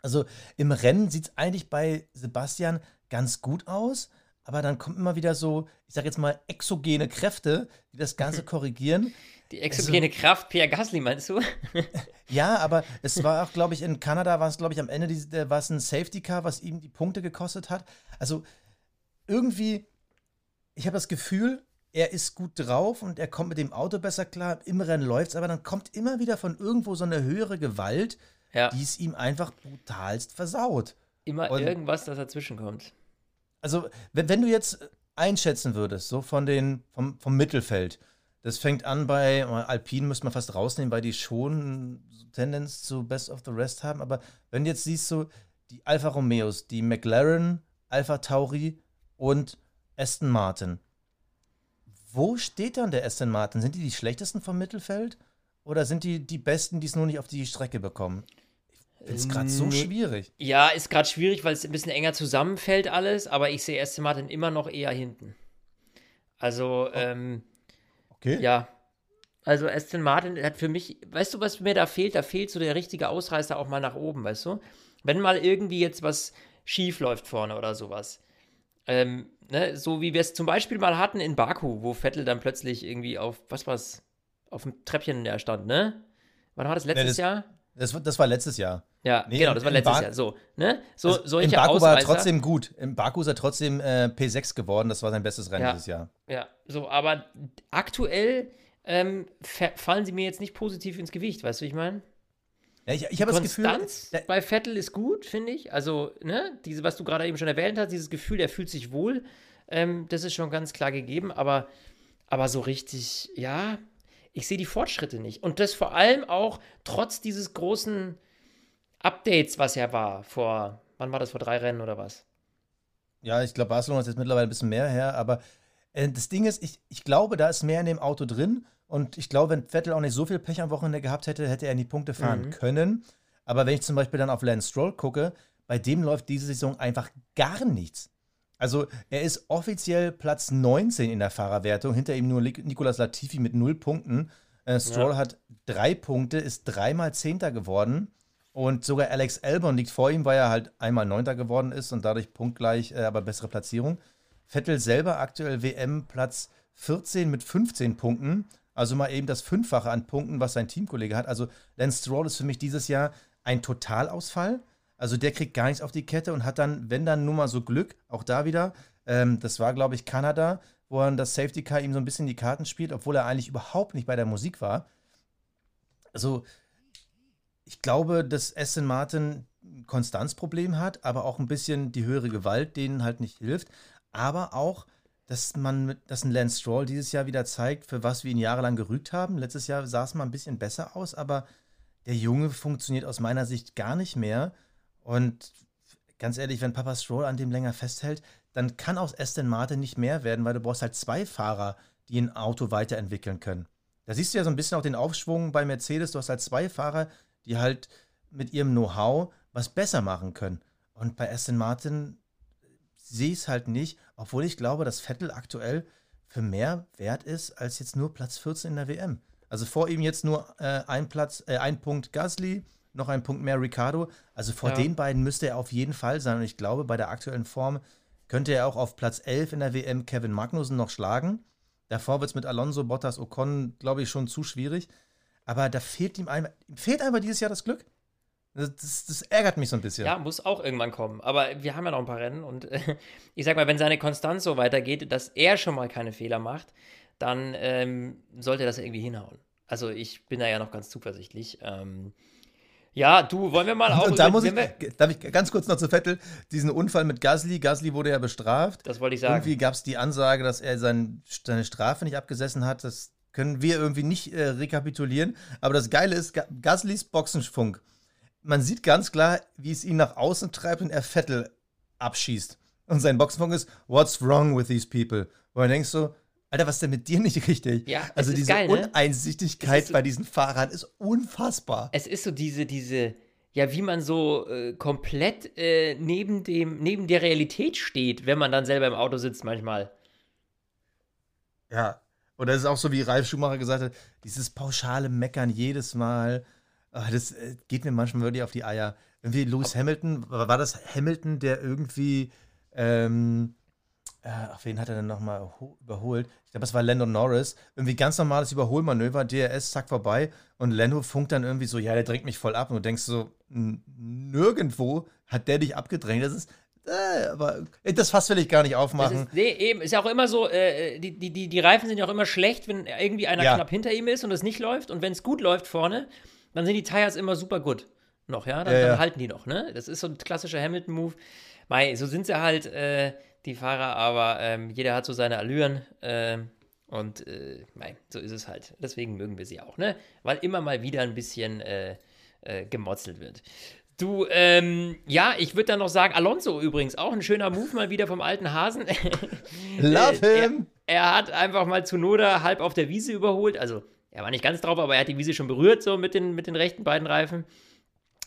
Also im Rennen sieht es eigentlich bei Sebastian ganz gut aus, aber dann kommt immer wieder so, ich sage jetzt mal, exogene Kräfte, die das Ganze korrigieren. Die exogene also, Kraft Pierre Gasly, meinst du? ja, aber es war auch, glaube ich, in Kanada war es, glaube ich, am Ende war es ein Safety Car, was ihm die Punkte gekostet hat. Also irgendwie, ich habe das Gefühl, er ist gut drauf und er kommt mit dem Auto besser klar. Im Rennen läuft es, aber dann kommt immer wieder von irgendwo so eine höhere Gewalt, ja. die es ihm einfach brutalst versaut. Immer und, irgendwas, das dazwischen kommt. Also, wenn, wenn du jetzt einschätzen würdest, so von den, vom, vom Mittelfeld, das fängt an bei Alpine, müsste man fast rausnehmen, weil die schon Tendenz zu Best of the Rest haben. Aber wenn du jetzt siehst, so die Alfa Romeos, die McLaren, Alfa Tauri und Aston Martin. Wo steht dann der Aston Martin? Sind die die schlechtesten vom Mittelfeld? Oder sind die die Besten, die es nur nicht auf die Strecke bekommen? Es gerade so schwierig. Ja, ist gerade schwierig, weil es ein bisschen enger zusammenfällt alles, aber ich sehe Aston Martin immer noch eher hinten. Also, oh. ähm, Okay. Ja. Also Aston Martin hat für mich, weißt du, was mir da fehlt? Da fehlt so der richtige Ausreißer auch mal nach oben, weißt du? Wenn mal irgendwie jetzt was schief läuft vorne oder sowas. Ähm, ne, so wie wir es zum Beispiel mal hatten in Baku, wo Vettel dann plötzlich irgendwie auf, was war's, auf dem Treppchen da stand, ne? Wann war das letztes ja, das, Jahr? Das, das war letztes Jahr. Ja, nee, genau, das war letztes Jahr. So, ne? So, also, solche in Baku Ausreißer. war er trotzdem gut. In Baku ist er trotzdem äh, P6 geworden. Das war sein bestes Rennen ja, dieses Jahr. Ja, so, aber aktuell ähm, fallen sie mir jetzt nicht positiv ins Gewicht, weißt du, wie ich meine? Ja, ich, ich habe das Gefühl. bei Vettel ist gut, finde ich. Also, ne, diese, was du gerade eben schon erwähnt hast, dieses Gefühl, er fühlt sich wohl, ähm, das ist schon ganz klar gegeben, aber, aber so richtig, ja, ich sehe die Fortschritte nicht. Und das vor allem auch trotz dieses großen Updates, was ja war vor, wann war das, vor drei Rennen oder was? Ja, ich glaube, Barcelona ist jetzt mittlerweile ein bisschen mehr her, aber äh, das Ding ist, ich, ich glaube, da ist mehr in dem Auto drin und ich glaube, wenn Vettel auch nicht so viel Pech am Wochenende gehabt hätte, hätte er in die Punkte fahren mhm. können. Aber wenn ich zum Beispiel dann auf Lance Stroll gucke, bei dem läuft diese Saison einfach gar nichts. Also er ist offiziell Platz 19 in der Fahrerwertung, hinter ihm nur Nicolas Latifi mit null Punkten. Äh, Stroll ja. hat drei Punkte, ist dreimal Zehnter geworden. Und sogar Alex Albon liegt vor ihm, weil er halt einmal Neunter geworden ist und dadurch punktgleich, äh, aber bessere Platzierung. Vettel selber aktuell WM Platz 14 mit 15 Punkten. Also mal eben das Fünffache an Punkten, was sein Teamkollege hat. Also Lance Stroll ist für mich dieses Jahr ein Totalausfall. Also der kriegt gar nichts auf die Kette und hat dann, wenn dann nur mal so Glück, auch da wieder, ähm, das war, glaube ich, Kanada, wo er das Safety Car ihm so ein bisschen die Karten spielt, obwohl er eigentlich überhaupt nicht bei der Musik war. Also, ich glaube, dass Aston Martin ein Konstanzproblem hat, aber auch ein bisschen die höhere Gewalt denen halt nicht hilft. Aber auch, dass man mit, dass ein Lance Stroll dieses Jahr wieder zeigt, für was wir ihn jahrelang gerügt haben. Letztes Jahr sah es mal ein bisschen besser aus, aber der Junge funktioniert aus meiner Sicht gar nicht mehr. Und ganz ehrlich, wenn Papa Stroll an dem länger festhält, dann kann aus Aston Martin nicht mehr werden, weil du brauchst halt zwei Fahrer, die ein Auto weiterentwickeln können. Da siehst du ja so ein bisschen auch den Aufschwung bei Mercedes. Du hast halt zwei Fahrer, die halt mit ihrem Know-how was besser machen können. Und bei Aston Martin sehe ich es halt nicht, obwohl ich glaube, dass Vettel aktuell für mehr wert ist als jetzt nur Platz 14 in der WM. Also vor ihm jetzt nur äh, ein Platz, äh, ein Punkt Gasly, noch ein Punkt mehr Ricardo. Also vor Ja. den beiden müsste er auf jeden Fall sein. Und ich glaube, bei der aktuellen Form könnte er auch auf Platz 11 in der WM Kevin Magnussen noch schlagen. Davor wird es mit Alonso, Bottas, Ocon, glaube ich, schon zu schwierig. Aber da fehlt ihm, ein, ihm fehlt einfach dieses Jahr das Glück. Das, das, ärgert mich so ein bisschen. Ja, muss auch irgendwann kommen. Aber wir haben ja noch ein paar Rennen und äh, ich sag mal, wenn seine Konstanz so weitergeht, dass er schon mal keine Fehler macht, dann ähm, sollte das irgendwie hinhauen. Also ich bin da ja noch ganz zuversichtlich. Ähm, ja, du, wollen wir mal auch. Und da muss ich, wir, darf ich ganz kurz noch zu Vettel, diesen Unfall mit Gasly, Gasly wurde ja bestraft. das wollte ich sagen. Irgendwie gab es die Ansage, dass er sein, seine Strafe nicht abgesessen hat. Das können wir irgendwie nicht äh, rekapitulieren. Aber das Geile ist, Ga- Gaslys Boxenfunk. Man sieht ganz klar, wie es ihn nach außen treibt und er Vettel abschießt. Und sein Boxenfunk ist, what's wrong with these people? Wo man denkst so, Alter, was ist denn mit dir nicht richtig? Ja, also diese geil, ne? Uneinsichtigkeit so- bei diesen Fahrern ist unfassbar. es ist so diese, diese, ja, wie man so äh, komplett äh, neben dem, neben der Realität steht, wenn man dann selber im Auto sitzt manchmal. Ja. Und das ist auch so, wie Ralf Schumacher gesagt hat, dieses pauschale Meckern jedes Mal, ah, das äh, geht mir manchmal wirklich auf die Eier. Irgendwie Lewis Hamilton, war das Hamilton, der irgendwie, ähm, äh, ach, wen hat er denn nochmal überholt? Ich glaube, das war Lando Norris. Irgendwie ganz normales Überholmanöver, DRS, zack, vorbei. Und Lando funkt dann irgendwie so, ja, der drängt mich voll ab. Und du denkst so, nirgendwo hat der dich abgedrängt. Das ist, äh, aber äh, das Fass will ich gar nicht aufmachen. ist, nee, eben, ist ja auch immer so, äh, die, die, die, Reifen sind ja auch immer schlecht, wenn irgendwie einer Ja. knapp hinter ihm ist und es nicht läuft. Und wenn es gut läuft vorne, dann sind die Tires immer super gut. Noch, ja? Dann, Ja, ja. dann halten die noch, ne? Das ist so ein klassischer Hamilton-Move. Mei, so sind sie halt, äh, die Fahrer, aber ähm, jeder hat so seine Allüren. ähm, und äh, mei, so ist es halt. Deswegen mögen wir sie auch, ne? Weil immer mal wieder ein bisschen äh, äh, gemotzelt wird. Du, ähm, ja, ich würde dann noch sagen, Alonso übrigens, auch ein schöner Move mal wieder vom alten Hasen. Love Äh, him! Er, er hat einfach mal Tsunoda halb auf der Wiese überholt. Also, er war nicht ganz drauf, aber er hat die Wiese schon berührt, so mit den, mit den rechten beiden Reifen.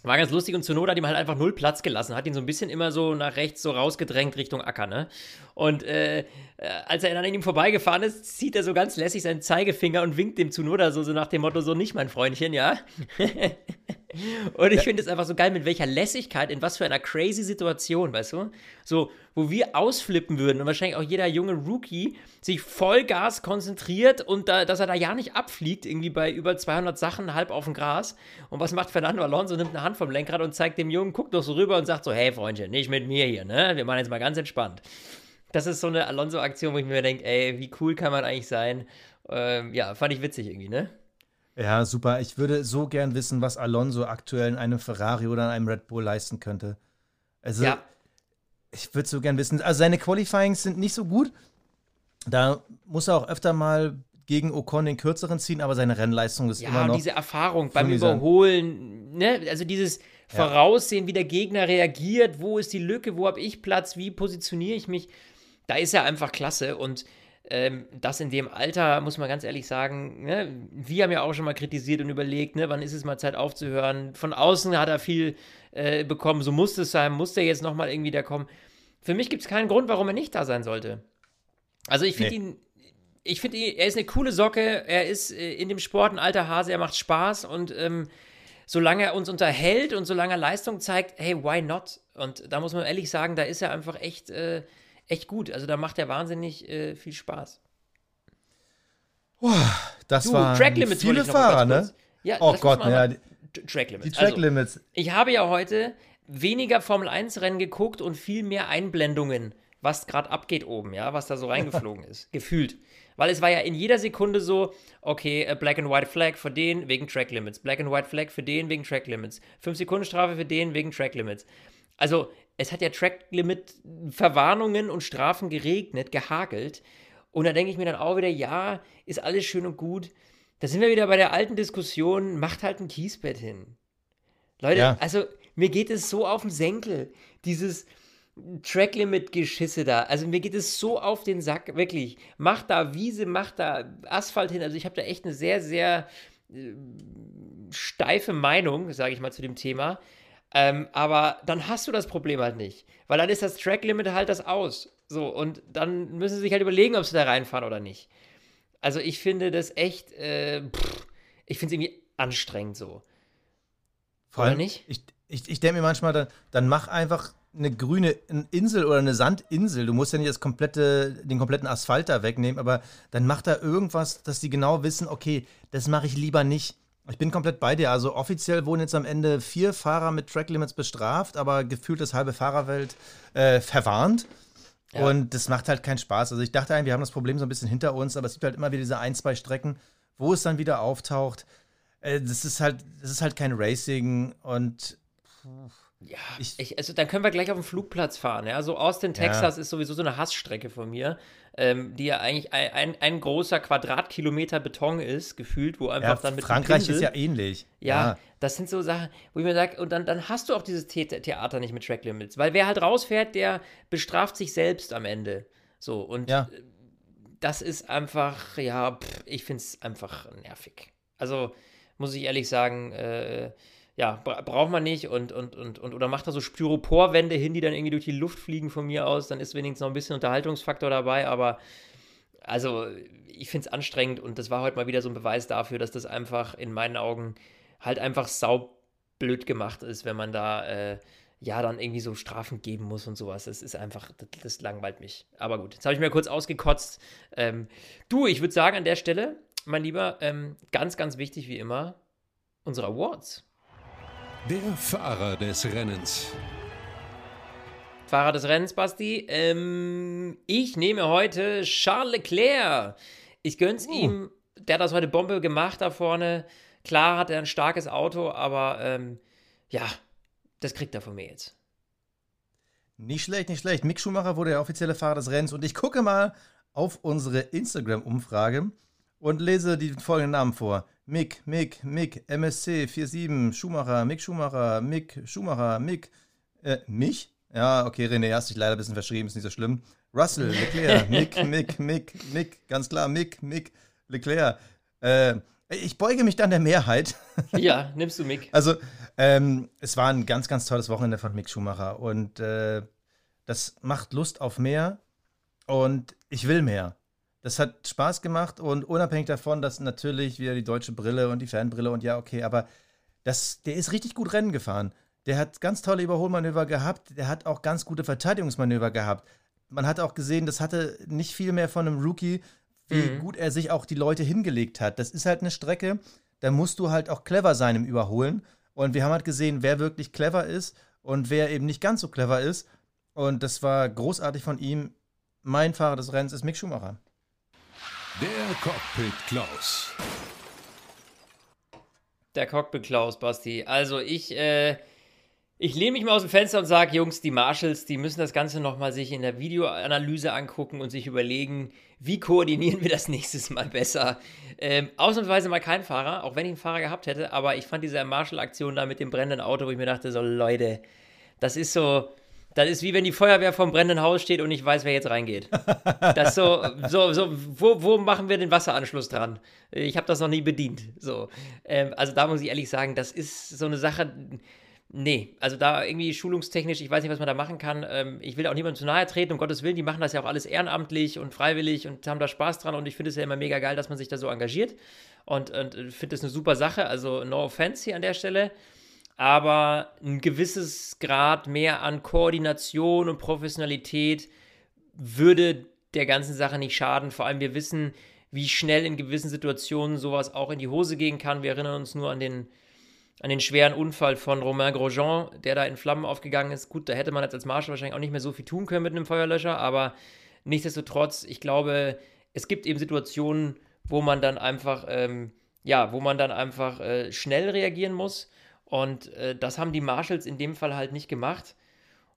War ganz lustig und Tsunoda hat ihm halt einfach null Platz gelassen, hat ihn so ein bisschen immer so nach rechts so rausgedrängt Richtung Acker, ne? Und äh, äh, als er dann an ihm vorbeigefahren ist, zieht er so ganz lässig seinen Zeigefinger und winkt dem Tsunoda so, so nach dem Motto, so nicht mein Freundchen, ja? Und ich finde es einfach so geil, mit welcher Lässigkeit, in was für einer crazy Situation, weißt du? So, wo wir ausflippen würden und wahrscheinlich auch jeder junge Rookie sich Vollgas konzentriert und da, dass er da ja nicht abfliegt, irgendwie bei über 200 Sachen halb auf dem Gras. Und was macht Fernando Alonso? Nimmt eine Hand vom Lenkrad und zeigt dem Jungen, guckt doch so rüber und sagt so: Hey, Freundchen, nicht mit mir hier, ne? Wir machen jetzt mal ganz entspannt. Das ist so eine Alonso-Aktion, wo ich mir denke: Ey, wie cool kann man eigentlich sein? Ähm, ja, fand ich witzig irgendwie, ne? Ja, super. Ich würde so gern wissen, was Alonso aktuell in einem Ferrari oder in einem Red Bull leisten könnte. Also, Ja. ich würde so gern wissen. Also, seine Qualifyings sind nicht so gut. Da muss er auch öfter mal gegen Ocon den kürzeren ziehen, aber seine Rennleistung ist Ja, immer noch. diese Erfahrung beim. Überholen, ne? also dieses Voraussehen, wie der Gegner reagiert, wo ist die Lücke, wo habe ich Platz, wie positioniere ich mich, da ist er einfach klasse und ähm, das in dem Alter, muss man ganz ehrlich sagen, ne? wir haben ja auch schon mal kritisiert und überlegt, ne? wann ist es mal Zeit aufzuhören. Von außen hat er viel äh, bekommen, so muss es sein, muss der jetzt nochmal irgendwie da kommen. Für mich gibt es keinen Grund, warum er nicht da sein sollte. Also ich finde Nee. ihn, ich finde ihn, er ist eine coole Socke, er ist äh, in dem Sport ein alter Hase, er macht Spaß und ähm, solange er uns unterhält und solange er Leistung zeigt, hey, why not? Und da muss man ehrlich sagen, da ist er einfach echt, äh, echt gut. Also da macht er wahnsinnig äh, viel Spaß. das Du, waren Track Limits wollte viele Fahrer, ne? Ja, Oh Gott, ja, die, Track Limits. die Track also, Limits. ich habe ja heute weniger Formel 1 Rennen geguckt und viel mehr Einblendungen, was gerade abgeht oben, ja, was da so reingeflogen ist, gefühlt. Weil es war ja in jeder Sekunde so, okay, äh, Black and White Flag für den wegen Track Limits, Black and White Flag für den wegen Track Limits, 5 Sekunden Strafe für den wegen Track Limits. Also, es hat ja Track Limit Verwarnungen und Strafen geregnet, gehagelt. Und da denke ich mir dann auch wieder, ja, ist alles schön und gut. Da sind wir wieder bei der alten Diskussion, macht halt ein Kiesbett hin. Leute, Ja. also mir geht es so auf den Senkel, dieses Tracklimit-Geschisse da. Also mir geht es so auf den Sack, wirklich. Macht da Wiese, macht da Asphalt hin. Also ich habe da echt eine sehr, sehr äh, steife Meinung, sage ich mal, zu dem Thema. Ähm, aber dann hast du das Problem halt nicht. Weil dann ist das Tracklimit halt das aus. So, und dann müssen sie sich halt überlegen, ob sie da reinfahren oder nicht. Also ich finde das echt, äh, pff, ich finde es irgendwie anstrengend so. Vor allem, nicht? Ich, ich, ich denke mir manchmal, dann, dann mach einfach eine grüne Insel oder eine Sandinsel. Du musst ja nicht das komplette, den kompletten Asphalt da wegnehmen, aber dann mach da irgendwas, dass die genau wissen, okay, das mache ich lieber nicht. Ich bin komplett bei dir. Also offiziell wurden jetzt am Ende vier Fahrer mit Track Limits bestraft, aber gefühlt das halbe Fahrerwelt äh, verwarnt. Ja. Und das macht halt keinen Spaß. Also ich dachte eigentlich, wir haben das Problem so ein bisschen hinter uns, aber es gibt halt immer wieder diese ein, zwei Strecken, wo es dann wieder auftaucht. Äh, das ist halt, das ist halt kein Racing und. Ja, ich, ich, also dann können wir gleich auf den Flugplatz fahren. Ja, so Austin, Texas ja. ist sowieso so eine Hassstrecke von mir, ähm, die ja eigentlich ein, ein, ein, großer Quadratkilometer Beton ist, gefühlt, wo einfach ja, dann mit Frankreich ist ja ähnlich. Ja, ja, das sind so Sachen, wo ich mir sage, und dann, dann hast du auch dieses The Theater nicht mit Track Limits, weil wer halt rausfährt, der bestraft sich selbst am Ende. So, und ja. das ist einfach, ja, pff, ich finde es einfach nervig. Also, muss ich ehrlich sagen, äh, ja, bra braucht man nicht und, und, und, und oder macht da so Styroporwände hin, die dann irgendwie durch die Luft fliegen von mir aus, dann ist wenigstens noch ein bisschen Unterhaltungsfaktor dabei, aber also ich finde es anstrengend und das war heute mal wieder so ein Beweis dafür, dass das einfach in meinen Augen halt einfach saublöd gemacht ist, wenn man da äh, ja dann irgendwie so Strafen geben muss und sowas. Das ist einfach, das, das langweilt mich. Aber gut, jetzt habe ich mir kurz ausgekotzt. Ähm, du, ich würde sagen an der Stelle, mein Lieber, ähm, ganz, ganz wichtig wie immer, unsere Awards. Der Fahrer des Rennens. Fahrer des Rennens, Basti. Ähm, ich nehme heute Charles Leclerc. Ich gönn's uh. ihm. Der hat das heute Bombe gemacht da vorne. Klar hat er ein starkes Auto, aber ähm, ja, das kriegt er von mir jetzt. Nicht schlecht, nicht schlecht. Mick Schumacher wurde der offizielle Fahrer des Rennens und ich gucke mal auf unsere Instagram-Umfrage und lese die folgenden Namen vor. Mick, Mick, Mick, MSC 47, Schumacher, Mick Schumacher, Mick Schumacher, Mick, äh, mich? Ja, okay, René, hast dich leider ein bisschen verschrieben, ist nicht so schlimm. Russell, Leclerc, Mick, Mick, Mick, Mick, ganz klar, Mick, Mick, Leclerc. Äh, ich beuge mich dann der Mehrheit. Ja, nimmst du Mick. Also, ähm, es war ein ganz, ganz tolles Wochenende von Mick Schumacher und äh, das macht Lust auf mehr und ich will mehr das hat Spaß gemacht und unabhängig davon, dass natürlich wieder die deutsche Brille und die Fanbrille und ja, okay, aber das, der ist richtig gut Rennen gefahren. Der hat ganz tolle Überholmanöver gehabt, der hat auch ganz gute Verteidigungsmanöver gehabt. Man hat auch gesehen, das hatte nicht viel mehr von einem Rookie, wie mhm. gut er sich auch die Leute hingelegt hat. Das ist halt eine Strecke, da musst du halt auch clever sein im Überholen. Und wir haben halt gesehen, wer wirklich clever ist und wer eben nicht ganz so clever ist. Und das war großartig von ihm. Mein Fahrer des Rennens ist Mick Schumacher. Der Cockpit Klaus. Der Cockpit Klaus, Basti. Also ich, äh, ich lehne mich mal aus dem Fenster und sage, Jungs, die Marshalls, die müssen das Ganze nochmal sich in der Videoanalyse angucken und sich überlegen, wie koordinieren wir das nächstes Mal besser. Ähm, ausnahmsweise mal kein Fahrer, auch wenn ich einen Fahrer gehabt hätte, aber ich fand diese Marshall-Aktion da mit dem brennenden Auto, wo ich mir dachte, so Leute, das ist so, das ist wie wenn die Feuerwehr vom brennenden Haus steht und nicht weiß, wer jetzt reingeht. Das so, so, so wo, wo machen wir den Wasseranschluss dran? Ich habe das noch nie bedient. So. Ähm, also da muss ich ehrlich sagen, das ist so eine Sache. Nee, also da irgendwie schulungstechnisch, ich weiß nicht, was man da machen kann. Ähm, ich will auch niemandem zu nahe treten, um Gottes Willen, die machen das ja auch alles ehrenamtlich und freiwillig und haben da Spaß dran und ich finde es ja immer mega geil, dass man sich da so engagiert und, und finde es eine super Sache. Also no offense hier an der Stelle aber ein gewisses Grad mehr an Koordination und Professionalität würde der ganzen Sache nicht schaden. Vor allem wir wissen, wie schnell in gewissen Situationen sowas auch in die Hose gehen kann. Wir erinnern uns nur an den, an den schweren Unfall von Romain Grosjean, der da in Flammen aufgegangen ist. Gut, da hätte man jetzt als Marshall wahrscheinlich auch nicht mehr so viel tun können mit einem Feuerlöscher, aber nichtsdestotrotz, ich glaube, es gibt eben Situationen, wo man dann einfach, ähm, ja, wo man dann einfach äh, schnell reagieren muss und äh, das haben die Marshalls in dem Fall halt nicht gemacht.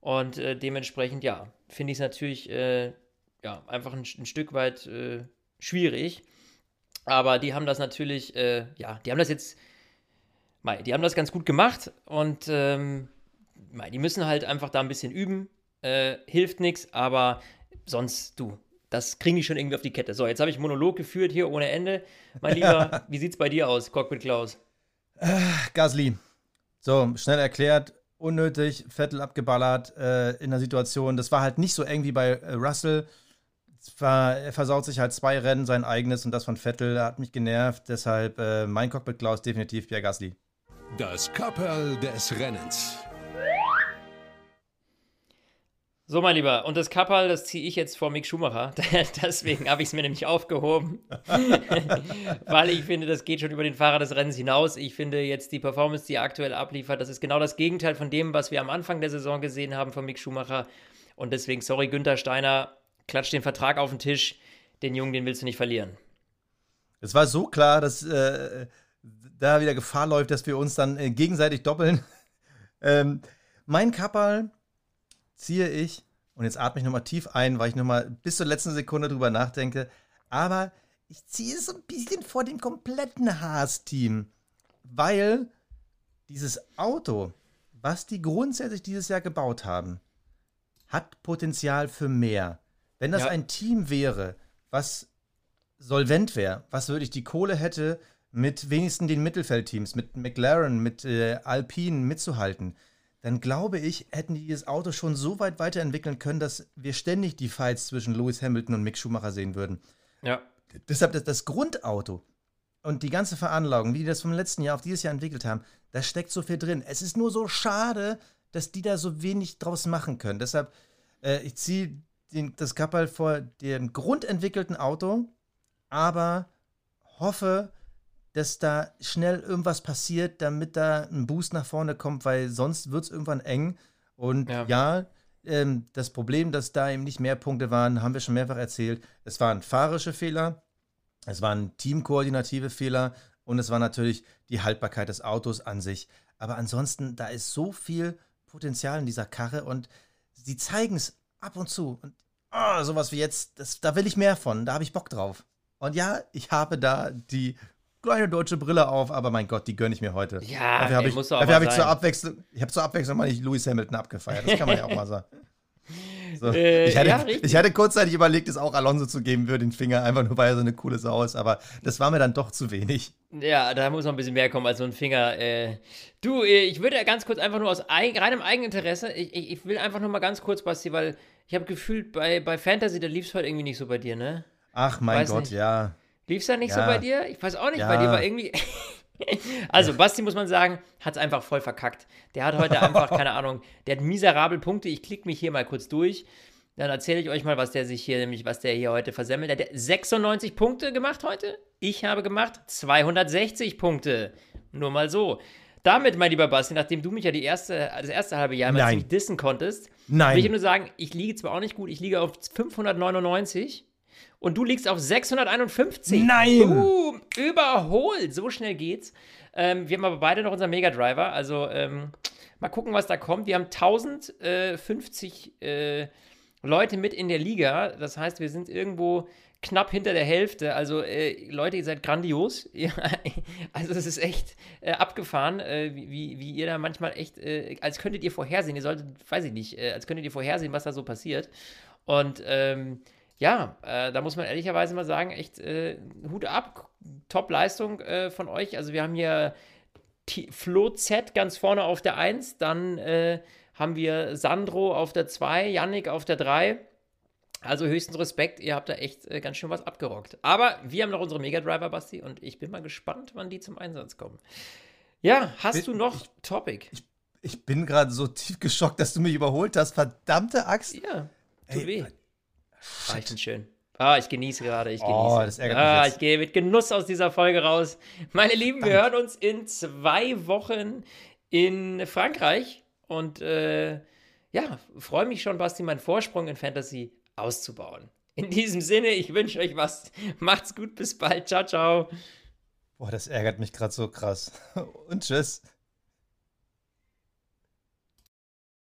Und äh, dementsprechend, ja, finde ich es natürlich äh, ja, einfach ein, ein Stück weit äh, schwierig. Aber die haben das natürlich, äh, ja, die haben das jetzt, mei, die haben das ganz gut gemacht und ähm, mei, die müssen halt einfach da ein bisschen üben. Äh, hilft nichts, aber sonst, du, das kriegen die schon irgendwie auf die Kette. So, jetzt habe ich Monolog geführt hier ohne Ende. Mein Lieber, wie sieht es bei dir aus, Cockpit Klaus? Gasly. So, schnell erklärt, unnötig, Vettel abgeballert äh, in der Situation. Das war halt nicht so eng wie bei äh, Russell. war, er versaut sich halt zwei Rennen, sein eigenes und das von Vettel, hat mich genervt. Deshalb äh, mein Cockpit Klaus definitiv Pierre Gasly. Das Kapperl des Rennens. So, mein Lieber, und das Kapperl, das ziehe ich jetzt vor Mick Schumacher. Deswegen habe ich es mir nämlich aufgehoben. Weil ich finde, das geht schon über den Fahrer des Rennens hinaus. Ich finde jetzt die Performance, die er aktuell abliefert, das ist genau das Gegenteil von dem, was wir am Anfang der Saison gesehen haben von Mick Schumacher. Und deswegen, sorry, Günther Steiner, klatsch den Vertrag auf den Tisch. Den Jungen, den willst du nicht verlieren. Es war so klar, dass äh, da wieder Gefahr läuft, dass wir uns dann äh, gegenseitig doppeln. ähm, mein Kapperl ziehe ich, und jetzt atme ich nochmal tief ein, weil ich nochmal bis zur letzten Sekunde drüber nachdenke, aber ich ziehe es so ein bisschen vor dem kompletten Haas-Team, weil dieses Auto, was die grundsätzlich dieses Jahr gebaut haben, hat Potenzial für mehr. Wenn das ja. ein Team wäre, was solvent wäre, was wirklich die Kohle hätte, mit wenigstens den Mittelfeldteams, mit McLaren, mit äh, Alpine mitzuhalten, dann glaube ich, hätten die dieses Auto schon so weit weiterentwickeln können, dass wir ständig die Fights zwischen Lewis Hamilton und Mick Schumacher sehen würden. Ja. Deshalb das, das Grundauto und die ganze Veranlagung, wie die das vom letzten Jahr auf dieses Jahr entwickelt haben, da steckt so viel drin. Es ist nur so schade, dass die da so wenig draus machen können. Deshalb, äh, ich ziehe das Kappal vor dem grundentwickelten Auto, aber hoffe, dass da schnell irgendwas passiert, damit da ein Boost nach vorne kommt, weil sonst wird es irgendwann eng. Und ja, ja ähm, das Problem, dass da eben nicht mehr Punkte waren, haben wir schon mehrfach erzählt. Es waren fahrische Fehler, es waren teamkoordinative Fehler und es war natürlich die Haltbarkeit des Autos an sich. Aber ansonsten, da ist so viel Potenzial in dieser Karre und sie zeigen es ab und zu. Und oh, sowas wie jetzt, das, da will ich mehr von, da habe ich Bock drauf. Und ja, ich habe da die kleine deutsche Brille auf, aber mein Gott, die gönne ich mir heute. Ja, dafür habe ich, dafür hab ich zur Abwechslung, ich habe zur Abwechslung mal nicht Lewis Hamilton abgefeiert. Das kann man ja auch mal sagen. So. Äh, ich, hatte, ja, ich, hatte, kurzzeitig überlegt, es auch Alonso zu geben für den Finger, einfach nur weil er so eine coole Sau ist, aber das war mir dann doch zu wenig. Ja, da muss noch ein bisschen mehr kommen als so ein Finger. Äh, du, äh, ich würde ja ganz kurz einfach nur aus eig reinem Eigeninteresse, ich, ich, ich, will einfach nur mal ganz kurz, Basti, weil ich habe gefühlt, bei, bei Fantasy, da lief es heute irgendwie nicht so bei dir, ne? Ach mein Weiß Gott, nicht. ja. Lief es da nicht ja. so bei dir? Ich weiß auch nicht, ja. bei dir war irgendwie. also, Basti, muss man sagen, hat es einfach voll verkackt. Der hat heute einfach, keine Ahnung, der hat miserabel Punkte. Ich klicke mich hier mal kurz durch. Dann erzähle ich euch mal, was der sich hier, nämlich was der hier heute versemmelt hat. Der hat 96 Punkte gemacht heute. Ich habe gemacht 260 Punkte. Nur mal so. Damit, mein lieber Basti, nachdem du mich ja die erste, das erste halbe Jahr mal ziemlich dissen konntest, Nein. will ich nur sagen, ich liege zwar auch nicht gut, ich liege auf 599 und du liegst auf 651. Nein! Boom, überholt. So schnell geht's. Ähm, wir haben aber beide noch unseren Mega Driver. Also ähm, mal gucken, was da kommt. Wir haben 1050 äh, Leute mit in der Liga. Das heißt, wir sind irgendwo knapp hinter der Hälfte. Also äh, Leute, ihr seid grandios. also es ist echt äh, abgefahren, äh, wie, wie ihr da manchmal echt, äh, als könntet ihr vorhersehen. Ihr solltet, weiß ich nicht, äh, als könntet ihr vorhersehen, was da so passiert. Und ähm, ja, äh, da muss man ehrlicherweise mal sagen, echt äh, Hut ab, Top-Leistung äh, von euch. Also wir haben hier T Flo Z ganz vorne auf der 1, dann äh, haben wir Sandro auf der 2, Yannick auf der 3. Also höchsten Respekt, ihr habt da echt äh, ganz schön was abgerockt. Aber wir haben noch unsere Mega Driver, Basti, und ich bin mal gespannt, wann die zum Einsatz kommen. Ja, hast du noch ich, Topic? Ich, ich bin gerade so tief geschockt, dass du mich überholt hast. Verdammte Axt. Ja, tut Ey, weh. Ah, ich bin schön. Ah, ich genieße gerade. Ich oh, genieße. Oh, das ärgert ah, mich ich gehe mit Genuss aus dieser Folge raus. Meine Lieben, wir hören uns in zwei Wochen in Frankreich. Und äh, ja, freue mich schon, Basti, meinen Vorsprung in Fantasy auszubauen. In diesem Sinne, ich wünsche euch was. Macht's gut, bis bald. Ciao, ciao. Boah, das ärgert mich gerade so krass. Und tschüss.